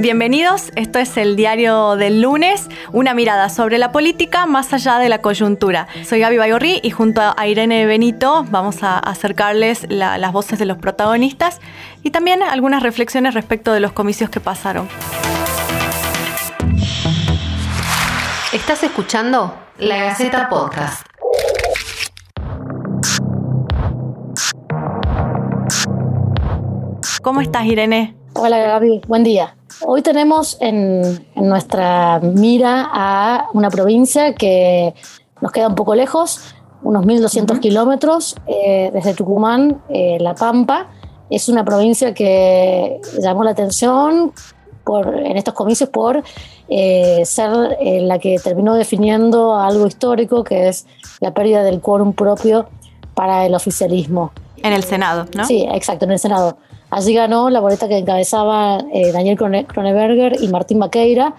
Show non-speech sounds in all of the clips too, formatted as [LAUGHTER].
Bienvenidos, esto es el diario del lunes, una mirada sobre la política más allá de la coyuntura. Soy Gaby Bayorri y junto a Irene Benito vamos a acercarles las voces de los protagonistas y también algunas reflexiones respecto de los comicios que pasaron. Estás escuchando La Gaceta Podcast. ¿Cómo estás, Irene? Hola, Gaby. Buen día. Hoy tenemos en, nuestra mira a una provincia que nos queda un poco lejos, unos 1.200 kilómetros eh, desde Tucumán, eh, La Pampa. Es una provincia que llamó la atención por, en estos comicios por eh, ser la que terminó definiendo algo histórico, que es la pérdida del quórum propio para el oficialismo. En el Senado, ¿no? Sí, exacto, en el Senado. Allí ganó la boleta que encabezaba eh, Daniel Kroneberger y Martín Maqueira.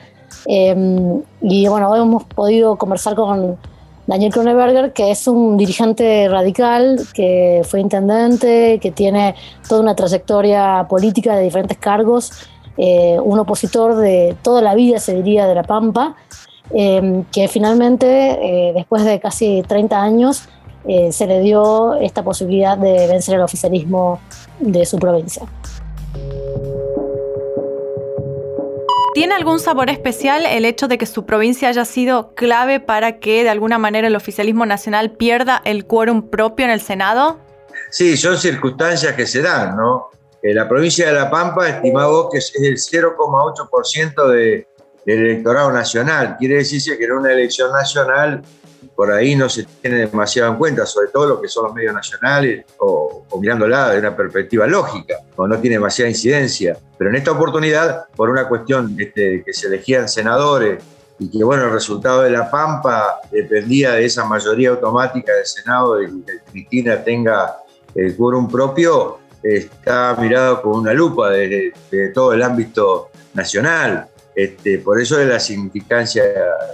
Em, y bueno, hoy hemos podido conversar con Daniel Kroneberger, que es un dirigente radical, que fue intendente, que tiene toda una trayectoria política de diferentes cargos, eh, un opositor de toda la vida, se diría, de La Pampa, em, que finalmente, eh, después de casi 30 años, eh, se le dio esta posibilidad de vencer el oficialismo de su provincia. ¿Tiene algún sabor especial el hecho de que su provincia haya sido clave para que de alguna manera el oficialismo nacional pierda el quórum propio en el Senado? Sí, son circunstancias que se dan, ¿no? Eh, la provincia de La Pampa, estimado que es el 0,8% de, del electorado nacional. Quiere decirse que en una elección nacional por ahí no se tiene demasiado en cuenta, sobre todo lo que son los medios nacionales o, mirándola de una perspectiva lógica, o no tiene demasiada incidencia. Pero en esta oportunidad, por una cuestión este, que se elegían senadores y que bueno, el resultado de la Pampa dependía de esa mayoría automática del Senado, de que Cristina tenga el quórum propio, está mirado con una lupa de, todo el ámbito nacional. Este, por eso de la significancia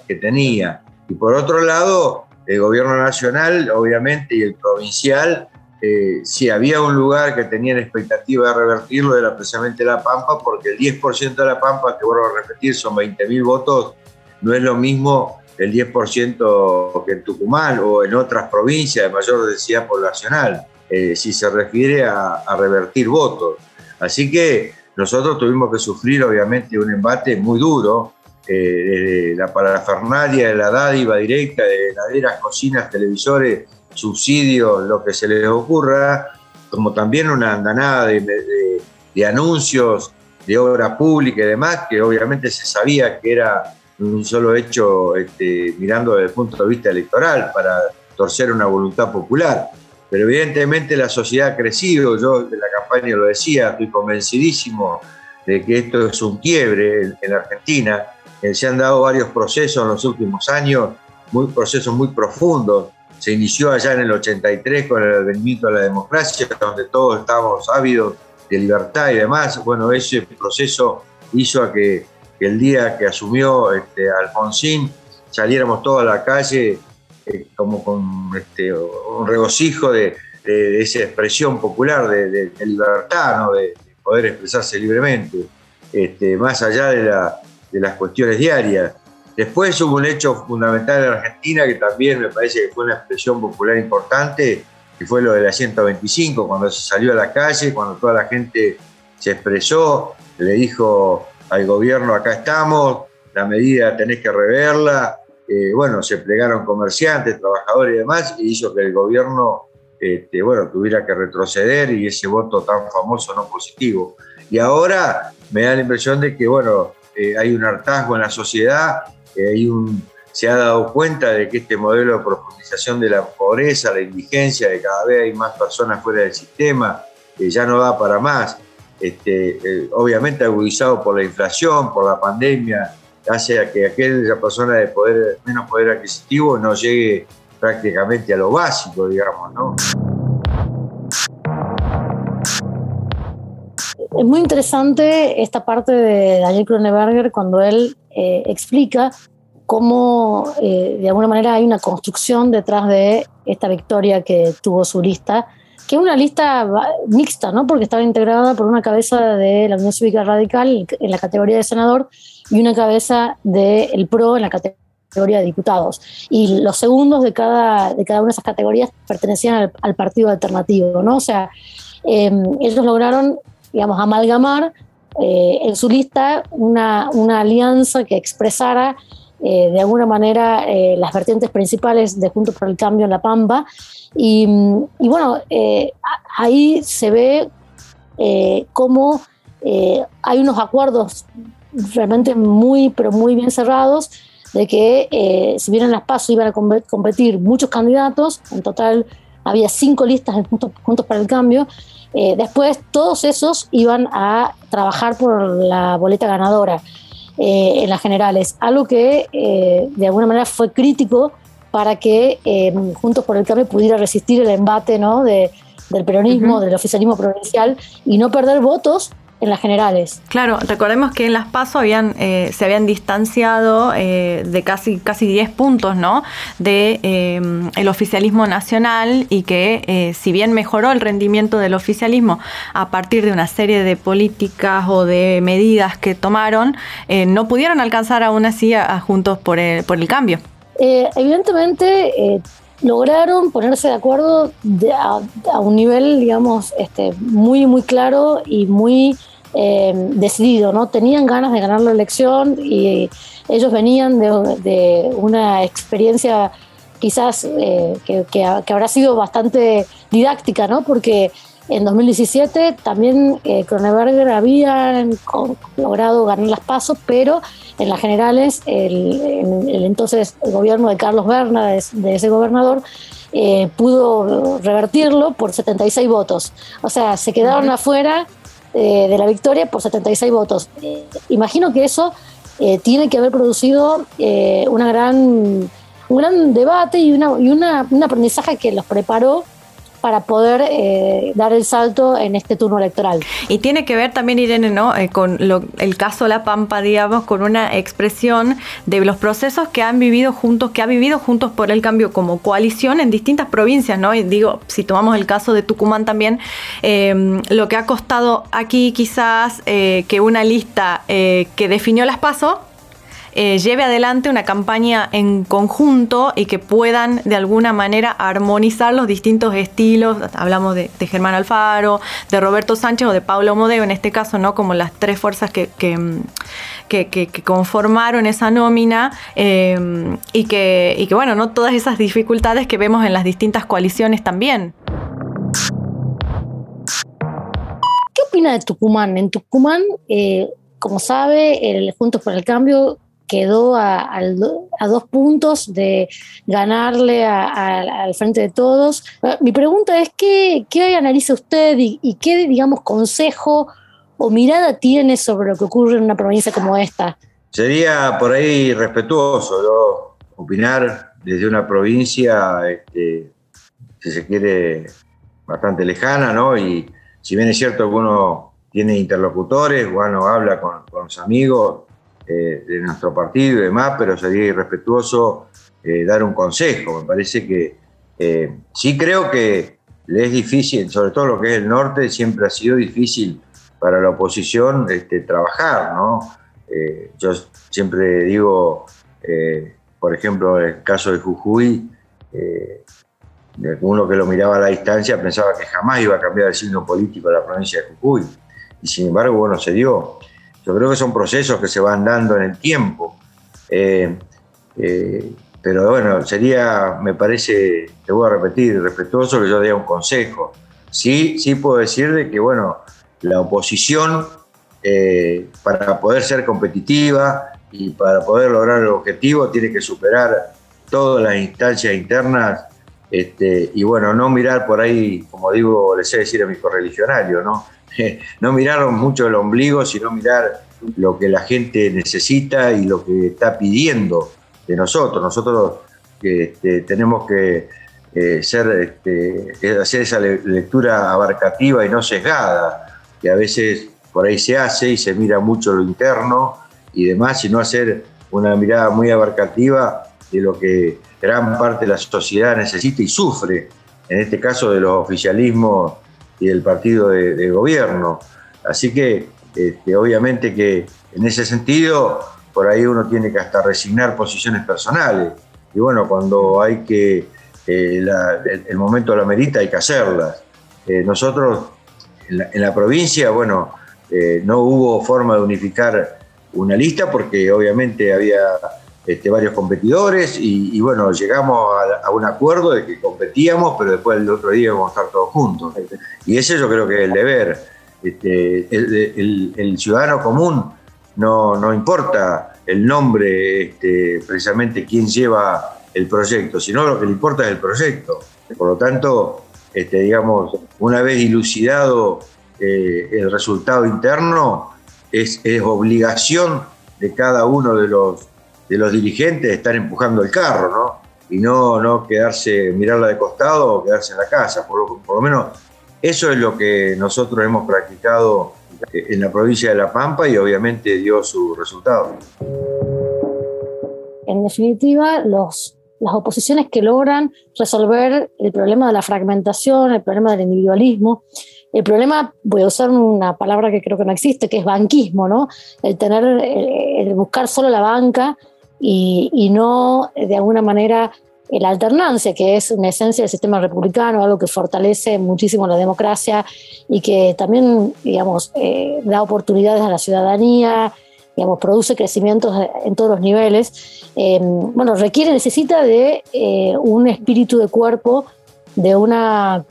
que tenía. Y por otro lado, el gobierno nacional, obviamente, y el provincial, eh, si había un lugar que tenían expectativa de revertirlo, era precisamente La Pampa, porque el 10% de La Pampa, que vuelvo a repetir, son 20.000 votos, no es lo mismo el 10% que en Tucumán o en otras provincias de mayor densidad poblacional, eh, si se refiere a, a revertir votos. Así que nosotros tuvimos que sufrir, obviamente, un embate muy duro, eh, la parafernalia de la dádiva directa de heladeras, cocinas, televisores, subsidios, lo que se les ocurra, como también una andanada de, anuncios de obra pública y demás, que obviamente se sabía que era un solo hecho este, mirando desde el punto de vista electoral para torcer una voluntad popular. Pero evidentemente la sociedad ha crecido, yo en la campaña lo decía, estoy convencidísimo de que esto es un quiebre en Argentina, eh, se han dado varios procesos en los últimos años, muy, procesos muy profundos. Se inició allá en el 83 con el advenimiento de la democracia, donde todos estábamos ávidos de libertad y demás. Bueno, ese proceso hizo a que, el día que asumió este, Alfonsín saliéramos todos a la calle eh, como con este, un regocijo de, esa expresión popular de, libertad, de, poder expresarse libremente, este, más allá de la, de las cuestiones diarias. Después hubo un hecho fundamental en Argentina que también me parece que fue una expresión popular importante, que fue lo de la 125, cuando se salió a la calle, cuando toda la gente se expresó, le dijo al gobierno, acá estamos, la medida tenés que reverla. Eh, bueno, se plegaron comerciantes, trabajadores y demás, y hizo que el gobierno este, bueno, tuviera que retroceder y ese voto tan famoso no positivo. Y ahora me da la impresión de que, bueno, eh, hay un hartazgo en la sociedad, eh, se ha dado cuenta de que este modelo de profundización de la pobreza, la indigencia, de cada vez hay más personas fuera del sistema, eh, ya no da para más. Este, obviamente agudizado por la inflación, por la pandemia, hace a que aquella persona de menos poder adquisitivo no llegue prácticamente a lo básico, digamos, ¿no? Es muy interesante esta parte de Daniel Kroneberger cuando él eh, explica cómo eh, de alguna manera hay una construcción detrás de esta victoria que tuvo su lista que es una lista mixta, ¿no? Porque estaba integrada por una cabeza de la Unión Cívica Radical en la categoría de senador y una cabeza del PRO en la categoría de diputados. Y los segundos de cada, de cada una de esas categorías pertenecían al, partido alternativo, ¿no? O sea, em, ellos lograron, digamos, amalgamar eh, en su lista una, una alianza que expresara eh, de alguna manera eh, las vertientes principales de Juntos por el Cambio en La Pampa. Y, bueno, ahí se ve cómo hay unos acuerdos realmente muy, pero muy bien cerrados de que si bien en las PASO iban a competir muchos candidatos, en total había cinco listas en Juntos, Juntos para el Cambio, después todos esos iban a trabajar por la boleta ganadora. Eh, en las generales, algo que eh, de alguna manera fue crítico para que eh, Juntos por el Cambio pudiera resistir el embate ¿no? de, del peronismo, del oficialismo provincial y no perder votos en las generales. Claro, recordemos que en las PASO habían, eh, se habían distanciado eh, de casi, casi 10 puntos ¿no? de eh, el oficialismo nacional y que si bien mejoró el rendimiento del oficialismo a partir de una serie de políticas o de medidas que tomaron, no pudieron alcanzar aún así a, Juntos por el, por el Cambio. evidentemente lograron ponerse de acuerdo a, un nivel, digamos, este, muy, muy claro y muy eh, decidido, ¿no? Tenían ganas de ganar la elección y ellos venían de, una experiencia quizás eh, que, habrá sido bastante didáctica, ¿no? Porque en 2017 también eh, Kroneberger había logrado ganar las pasos, pero en las generales el, entonces el gobierno de Carlos Berna, de, ese gobernador, eh, pudo revertirlo por 76 votos. O sea, se quedaron afuera eh, de la victoria por 76 votos. imagino que eso tiene que haber producido una gran, un gran debate y, una, y una, un aprendizaje que los preparó para poder eh, dar el salto en este turno electoral. Y tiene que ver también, Irene, ¿no? Eh, con el caso La Pampa, digamos, con una expresión de los procesos que han vivido juntos, que ha vivido juntos por el cambio como coalición en distintas provincias, ¿no? Y digo, si tomamos el caso de Tucumán también, eh, lo que ha costado aquí quizás que una lista que definió las pasos eh, lleve adelante una campaña en conjunto y que puedan de alguna manera armonizar los distintos estilos. Hablamos de, Germán Alfaro, de Roberto Sánchez o de Pablo Modeo, en este caso, ¿no? Como las tres fuerzas que, que, conformaron esa nómina eh, y, que, y que, bueno, no todas esas dificultades que vemos en las distintas coaliciones también. ¿Qué opina de Tucumán? En Tucumán, eh, como sabe, el Juntos por el Cambio quedó a, dos puntos de ganarle al frente de todos. Ah, mi pregunta es, ¿qué, qué analiza usted y, qué, digamos, consejo o mirada tiene sobre lo que ocurre en una provincia como esta? Sería por ahí respetuoso opinar desde una provincia, este, si se quiere, bastante lejana, ¿no? Y si bien es cierto que uno tiene interlocutores, bueno, habla con, con los amigos, eh, de nuestro partido y demás, pero sería irrespetuoso eh, dar un consejo. Me parece que eh, sí creo que le es difícil, sobre todo lo que es el norte, siempre ha sido difícil para la oposición este, trabajar, ¿no? yo siempre digo, por ejemplo, el caso de Jujuy, uno que lo miraba a la distancia pensaba que jamás iba a cambiar el signo político de la provincia de Jujuy. Y sin embargo, bueno, se dio. Yo creo que son procesos que se van dando en el tiempo. Eh, eh, pero bueno, sería, me parece, te voy a repetir, respetuoso que yo dé un consejo. Sí, sí puedo decir de que, bueno, la oposición, eh, para poder ser competitiva y para poder lograr el objetivo, tiene que superar todas las instancias internas este, y, bueno, no mirar por ahí, como digo, les sé decir a mis correligionarios, ¿no? [LAUGHS] no mirar mucho el ombligo, sino mirar lo que la gente necesita y lo que está pidiendo de nosotros. Nosotros este, tenemos que eh, ser, este, hacer esa lectura abarcativa y no sesgada, que a veces por ahí se hace y se mira mucho lo interno y demás, sino hacer una mirada muy abarcativa de lo que gran parte de la sociedad necesita y sufre en este caso de los oficialismos y del partido de, gobierno. Así que este, obviamente que en ese sentido por ahí uno tiene que hasta resignar posiciones personales. Y bueno, cuando hay que, eh, el, momento de la merita hay que hacerlas. Eh, nosotros en la, provincia, bueno, eh, no hubo forma de unificar una lista porque obviamente había este, varios competidores y, bueno, llegamos a, un acuerdo de que competíamos, pero después el otro día íbamos a estar todos juntos. Y ese yo creo que es el deber. Este, el, ciudadano común no, no importa el nombre, este, precisamente quién lleva el proyecto, sino lo que le importa es el proyecto. Por lo tanto, digamos, una vez dilucidado eh, el resultado interno, es, es, obligación de cada uno de los, de los dirigentes estar empujando el carro, ¿no? Y no, no quedarse, mirarla de costado o quedarse en la casa. Por, lo menos eso es lo que nosotros hemos practicado en la provincia de La Pampa y obviamente dio su resultado. En definitiva, los, las oposiciones que logran resolver el problema de la fragmentación, el problema del individualismo, el problema, voy a usar una palabra que creo que no existe, que es banquismo, ¿no? El tener, el, buscar solo la banca y, y no de alguna manera la alternancia, que es una esencia del sistema republicano, algo que fortalece muchísimo la democracia y que también, digamos, eh, da oportunidades a la ciudadanía, digamos, produce crecimientos en todos los niveles, eh, bueno, requiere, necesita de eh, un espíritu de cuerpo, de una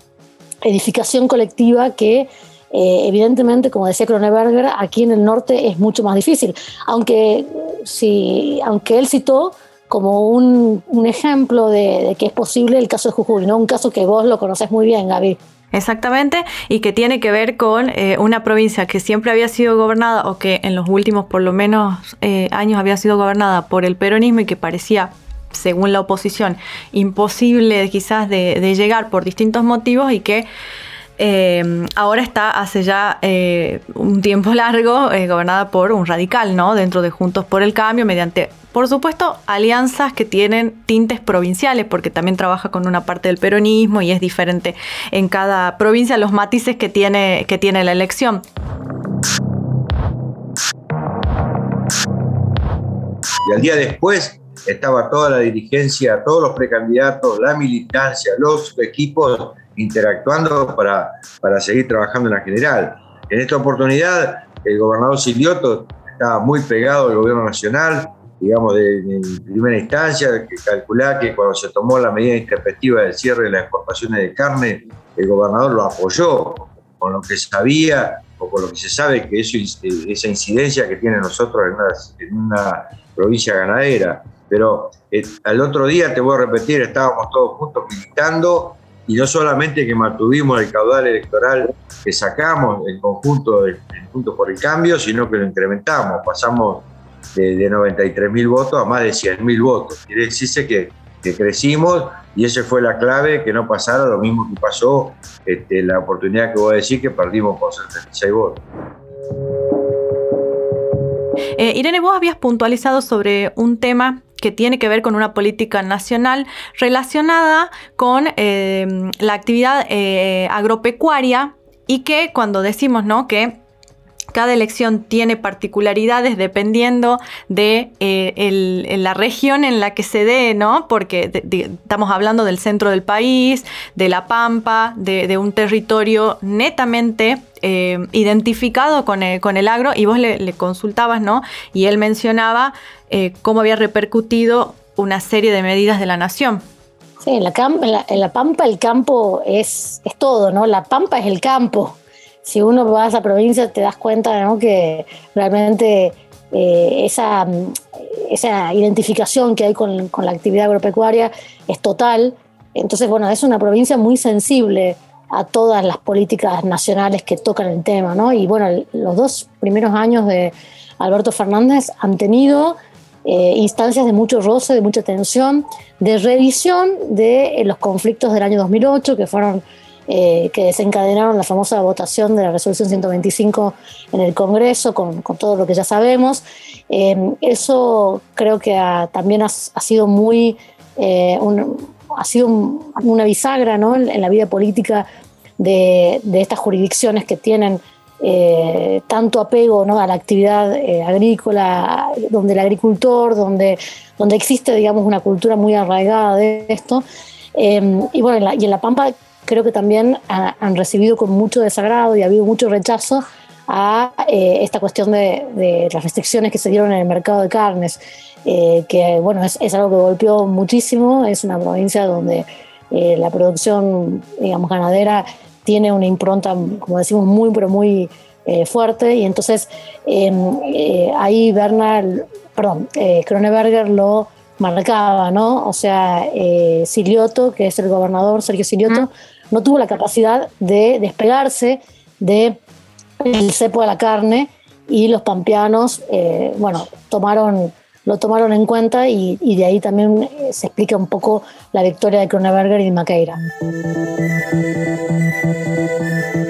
edificación colectiva que evidentemente, como decía Kroneberger, aquí en el norte es mucho más difícil. Aunque, si, aunque él citó como un, ejemplo de, que es posible el caso de Jujuy, ¿no? Un caso que vos lo conoces muy bien, Gaby. Exactamente, y que tiene que ver con eh, una provincia que siempre había sido gobernada o que en los últimos por lo menos eh, años había sido gobernada por el peronismo y que parecía, según la oposición, imposible quizás de llegar por distintos motivos y que eh, ahora está hace ya eh, un tiempo largo eh, gobernada por un radical, ¿no? Dentro de Juntos por el Cambio, mediante, por supuesto, alianzas que tienen tintes provinciales, porque también trabaja con una parte del peronismo y es diferente en cada provincia los matices que tiene, que tiene la elección. Y al día después estaba toda la dirigencia, todos los precandidatos, la militancia, los equipos interactuando para, para seguir trabajando en la general. En esta oportunidad, el gobernador Silioto estaba muy pegado al gobierno nacional, digamos, de, primera instancia, que calculá que cuando se tomó la medida intempestiva del cierre de las exportaciones de carne, el gobernador lo apoyó, con lo que sabía o con lo que se sabe que eso, esa incidencia que tiene nosotros en una, provincia ganadera. Pero eh, al otro día, te voy a repetir, estábamos todos juntos militando y no solamente que mantuvimos el caudal electoral que sacamos en conjunto del punto por el cambio, sino que lo incrementamos, pasamos de, de 93 mil votos a más de 100 mil votos. Quiere decirse que, que, crecimos y esa fue la clave, que no pasara lo mismo que pasó este, la oportunidad que voy a decir que perdimos por 76 votos. Eh, Irene, vos habías puntualizado sobre un tema que tiene que ver con una política nacional relacionada con eh, la actividad eh, agropecuaria y que cuando decimos ¿no? que cada elección tiene particularidades dependiendo de eh, la región en la que se dé, ¿no? Porque estamos hablando del centro del país, de la Pampa, de, un territorio netamente eh, identificado con el, agro y vos le, consultabas, ¿no? Y él mencionaba eh, cómo había repercutido una serie de medidas de la nación. Sí, en la, la, Pampa el campo es, es todo, ¿no? La Pampa es el campo si uno va a esa provincia te das cuenta que realmente eh, esa, esa, identificación que hay con, la actividad agropecuaria es total. Entonces, bueno, es una provincia muy sensible a todas las políticas nacionales que tocan el tema, ¿no? Y bueno, los dos primeros años de Alberto Fernández han tenido eh, instancias de mucho roce, de mucha tensión, de revisión de los conflictos del año 2008, que fueron eh, que desencadenaron la famosa votación de la resolución 125 en el Congreso, con, todo lo que ya sabemos. Eh, eso creo que también ha, sido muy, eh, ha sido una bisagra ¿no? en, la vida política de, estas jurisdicciones que tienen eh, tanto apego ¿no? a la actividad eh, agrícola, donde el agricultor, donde, donde existe digamos, una cultura muy arraigada de esto. y bueno, y en La Pampa creo que también han recibido con mucho desagrado y ha habido mucho rechazo a eh, esta cuestión de, las restricciones que se dieron en el mercado de carnes, eh, que bueno, es, algo que golpeó muchísimo, es una provincia donde eh, la producción, digamos, ganadera tiene una impronta, como decimos, muy, pero muy fuerte, y entonces em, ahí Bernal, perdón, Kroneberger lo marcaba, ¿no? O sea, Silioto, que es el gobernador, Sergio Silioto, no tuvo la capacidad de despegarse de el cepo de la carne y los pampeanos, eh, bueno, tomaron, lo tomaron en cuenta y, de ahí también eh, se explica un poco la victoria de Kroneberger y de Maqueira.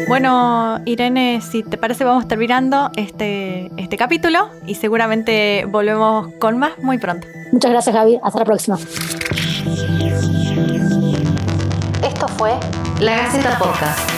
Bueno, Irene, si te parece vamos terminando este, este capítulo y seguramente volvemos con más muy pronto. Muchas gracias Javi, hasta la próxima. Esto fue La Gaceta Podcast.